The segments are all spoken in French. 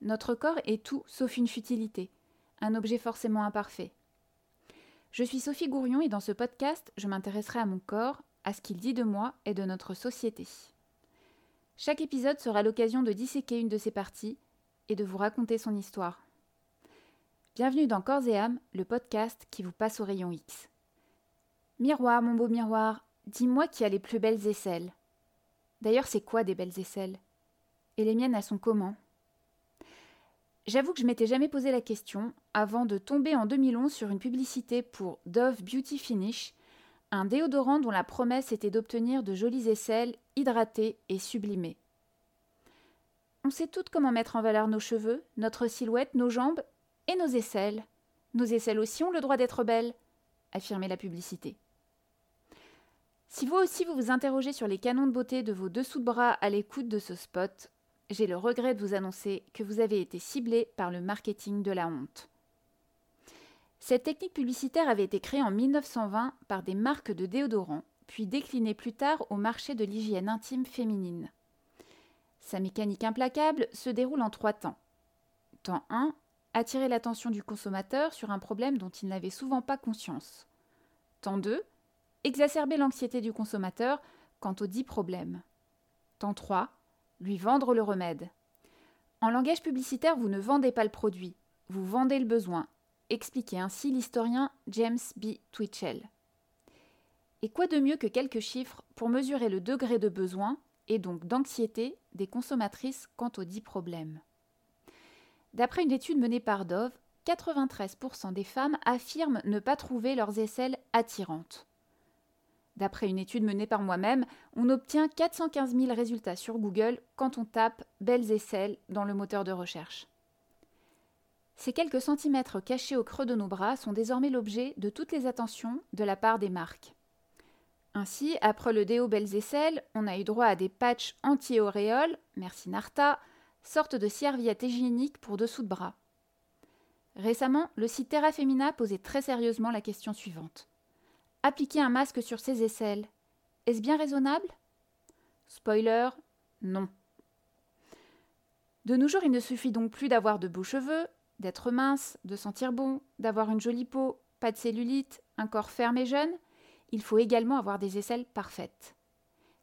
notre corps est tout sauf une futilité, un objet forcément imparfait. Je suis Sophie Gourion et dans ce podcast, je m'intéresserai à mon corps, à ce qu'il dit de moi et de notre société. Chaque épisode sera l'occasion de disséquer une de ses parties et de vous raconter son histoire. Bienvenue dans Corps et âme, le podcast qui vous passe au rayon X. Miroir, mon beau miroir, dis-moi qui a les plus belles aisselles. D'ailleurs, c'est quoi des belles aisselles? Et les miennes, elles sont comment? J'avoue que je m'étais jamais posé la question avant de tomber en 2011 sur une publicité pour Dove Beauty Finish, un déodorant dont la promesse était d'obtenir de jolies aisselles hydratées et sublimées. On sait toutes comment mettre en valeur nos cheveux, notre silhouette, nos jambes et nos aisselles. Nos aisselles aussi ont le droit d'être belles, affirmait la publicité. Si vous aussi vous vous interrogez sur les canons de beauté de vos dessous de bras à l'écoute de ce spot, j'ai le regret de vous annoncer que vous avez été ciblé par le marketing de la honte. Cette technique publicitaire avait été créée en 1920 par des marques de déodorants, puis déclinée plus tard au marché de l'hygiène intime féminine. Sa mécanique implacable se déroule en trois temps. Temps 1, attirer l'attention du consommateur sur un problème dont il n'avait souvent pas conscience. Temps 2, exacerber l'anxiété du consommateur quant aux dix problèmes. Temps 3, lui vendre le remède. En langage publicitaire, vous ne vendez pas le produit, vous vendez le besoin expliquait ainsi l'historien James B. Twitchell. Et quoi de mieux que quelques chiffres pour mesurer le degré de besoin et donc d'anxiété des consommatrices quant aux dix problèmes? D'après une étude menée par Dove, 93% des femmes affirment ne pas trouver leurs aisselles attirantes. D'après une étude menée par moi-même, on obtient 415 000 résultats sur Google quand on tape Belles aisselles dans le moteur de recherche. Ces quelques centimètres cachés au creux de nos bras sont désormais l'objet de toutes les attentions de la part des marques. Ainsi, après le déo Belles Aisselles, on a eu droit à des patchs anti-auréoles, merci Narta, sorte de serviette hygiénique pour dessous de bras. Récemment, le site Terra Femina posait très sérieusement la question suivante. Appliquer un masque sur ses aisselles, est-ce bien raisonnable? Spoiler, non. De nos jours, il ne suffit donc plus d'avoir de beaux cheveux, d'être mince, de sentir bon, d'avoir une jolie peau, pas de cellulite, un corps ferme et jeune, il faut également avoir des aisselles parfaites.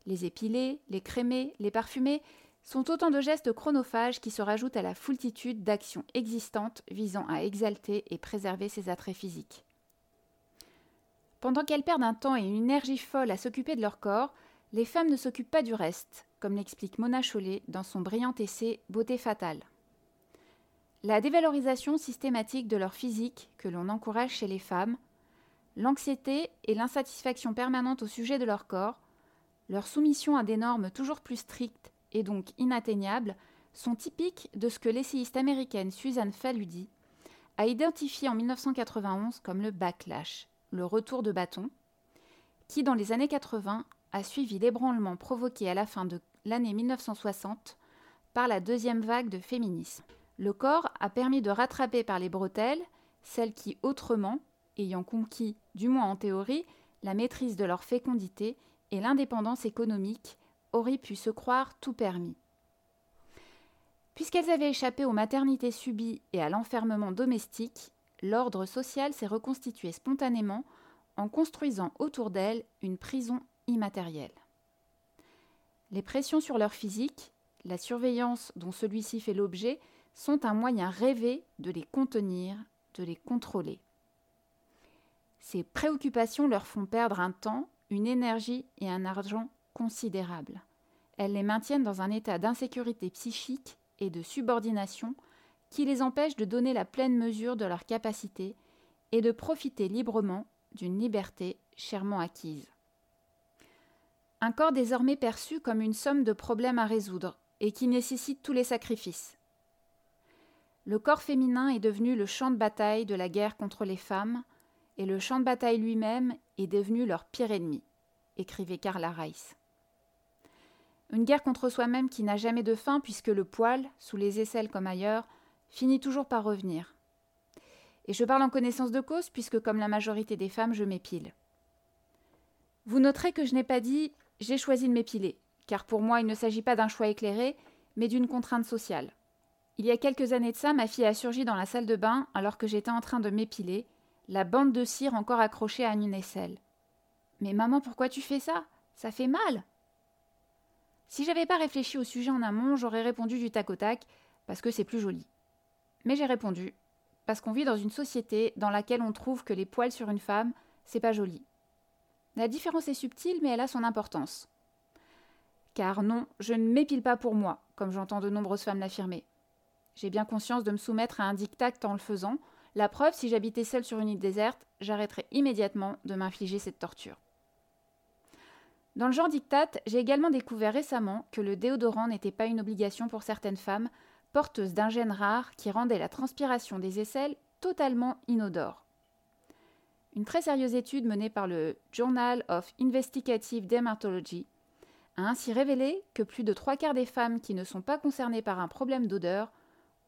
Les épiler, les crémer, les parfumer sont autant de gestes chronophages qui se rajoutent à la foultitude d'actions existantes visant à exalter et préserver ses attraits physiques. Pendant qu'elles perdent un temps et une énergie folle à s'occuper de leur corps, les femmes ne s'occupent pas du reste, comme l'explique Mona Chollet dans son brillant essai Beauté fatale. La dévalorisation systématique de leur physique que l'on encourage chez les femmes, l'anxiété et l'insatisfaction permanente au sujet de leur corps, leur soumission à des normes toujours plus strictes et donc inatteignables sont typiques de ce que l'essayiste américaine Suzanne Faludi a identifié en 1991 comme le backlash, le retour de bâton, qui dans les années 80 a suivi l'ébranlement provoqué à la fin de l'année 1960 par la deuxième vague de féminisme. Le corps a permis de rattraper par les bretelles celles qui, autrement, ayant conquis, du moins en théorie, la maîtrise de leur fécondité et l'indépendance économique, auraient pu se croire tout permis. Puisqu'elles avaient échappé aux maternités subies et à l'enfermement domestique, l'ordre social s'est reconstitué spontanément en construisant autour d'elles une prison immatérielle. Les pressions sur leur physique, la surveillance dont celui-ci fait l'objet, sont un moyen rêvé de les contenir, de les contrôler. Ces préoccupations leur font perdre un temps, une énergie et un argent considérables. Elles les maintiennent dans un état d'insécurité psychique et de subordination qui les empêche de donner la pleine mesure de leurs capacités et de profiter librement d'une liberté chèrement acquise. Un corps désormais perçu comme une somme de problèmes à résoudre et qui nécessite tous les sacrifices, Le corps féminin est devenu le champ de bataille de la guerre contre les femmes, et le champ de bataille lui-même est devenu leur pire ennemi, écrivait Karla Reiss. Une guerre contre soi-même qui n'a jamais de fin puisque le poil, sous les aisselles comme ailleurs, finit toujours par revenir. Et je parle en connaissance de cause puisque comme la majorité des femmes, je m'épile. Vous noterez que je n'ai pas dit j'ai choisi de m'épiler, car pour moi il ne s'agit pas d'un choix éclairé, mais d'une contrainte sociale. Il y a quelques années de ça, ma fille a surgi dans la salle de bain alors que j'étais en train de m'épiler, la bande de cire encore accrochée à une aisselle. Mais maman, pourquoi tu fais ça? Ça fait mal Si j'avais pas réfléchi au sujet en amont, j'aurais répondu du tac au tac, parce que c'est plus joli. Mais j'ai répondu, parce qu'on vit dans une société dans laquelle on trouve que les poils sur une femme, c'est pas joli. La différence est subtile, mais elle a son importance. Car non, je ne m'épile pas pour moi, comme j'entends de nombreuses femmes l'affirmer. J'ai bien conscience de me soumettre à un diktat en le faisant. La preuve, si j'habitais seule sur une île déserte, j'arrêterais immédiatement de m'infliger cette torture. Dans le genre diktat, j'ai également découvert récemment que le déodorant n'était pas une obligation pour certaines femmes porteuses d'un gène rare qui rendait la transpiration des aisselles totalement inodore. Une très sérieuse étude menée par le Journal of Investigative Dermatology a ainsi révélé que plus de trois quarts des femmes qui ne sont pas concernées par un problème d'odeur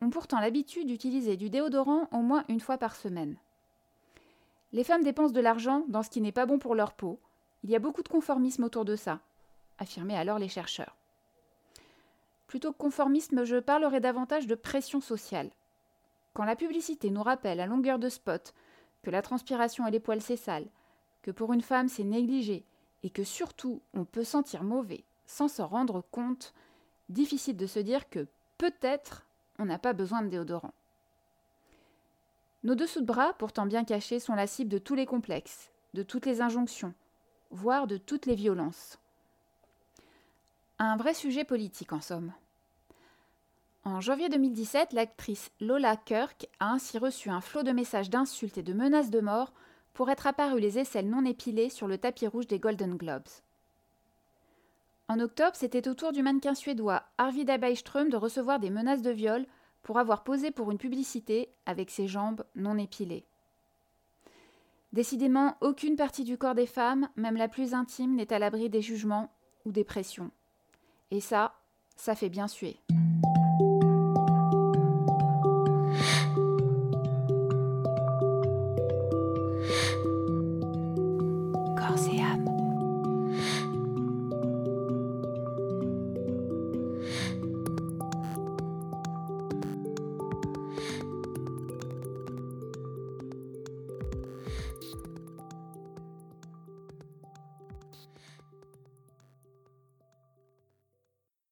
ont pourtant l'habitude d'utiliser du déodorant au moins une fois par semaine. Les femmes dépensent de l'argent dans ce qui n'est pas bon pour leur peau. Il y a beaucoup de conformisme autour de ça, affirmaient alors les chercheurs. Plutôt que conformisme, je parlerai davantage de pression sociale. Quand la publicité nous rappelle à longueur de spot que la transpiration et les poils c'est sale, que pour une femme c'est négligé, et que surtout on peut sentir mauvais sans s'en rendre compte, difficile de se dire que peut-être on n'a pas besoin de déodorant. Nos dessous de bras, pourtant bien cachés, sont la cible de tous les complexes, de toutes les injonctions, voire de toutes les violences. Un vrai sujet politique en somme. En janvier 2017, l'actrice Lola Kirk a ainsi reçu un flot de messages d'insultes et de menaces de mort pour être apparu les aisselles non épilées sur le tapis rouge des Golden Globes. En octobre, c'était au tour du mannequin suédois Arvida Byström de recevoir des menaces de viol pour avoir posé pour une publicité avec ses jambes non épilées. Décidément, aucune partie du corps des femmes, même la plus intime, n'est à l'abri des jugements ou des pressions. Et ça, ça fait bien suer.